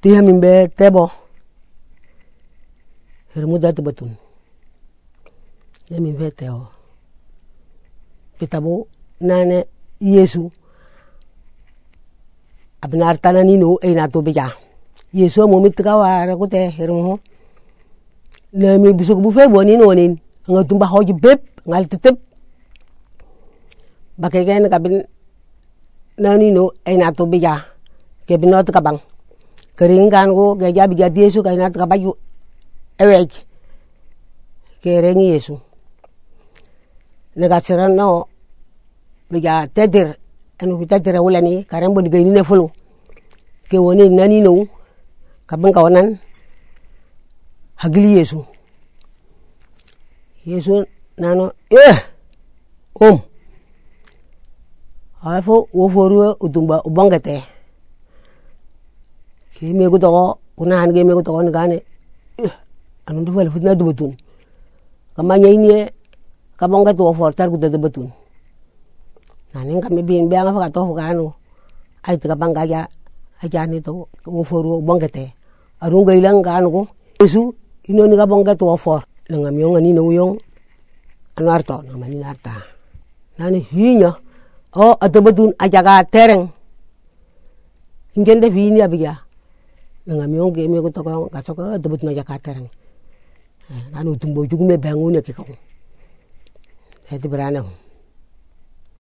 tiha min be tebo. Hermu da batun. Ya min fe teo pitabo nane yesu. Abnar tanani no e na to bija yesu mo mitka ko te hermu na mi busuk bu fe boni no nin. Nga tumba hoji beb ngal tetep. Bakeken kabin nani no e na to bija ke binot kabang keringan ko ke jabi jadi yesu kay nat kabaju ewek. Ke rengi yesu. Negasiran no bija tedir anu bitadir wulani karen bo digaini ne fulu ke woni nani no kabin kawanan hagili yesu. Yesu nano eh om. Afo wo foru utumba ubangete ke me gutogo kuna han ge me gutogo ni gane eh anu ndu wala futna dubutun kamanya ini kabonga to for tar gudda dubutun nanin kami bin bianga fa to kanu ai tika banga ja aja ni to wo foru ubangete arunga ilang kanu ko yesu ino ni kabonga to for nanga miyong ani no yung anarto na mani narta nani hinya. O atobutun ajaga tereng. Ingende fini abiga Nga mi yong gemi yong to ka so ka de but no ya katerang. na no tung bo jugme bangunakikong, eti beranong.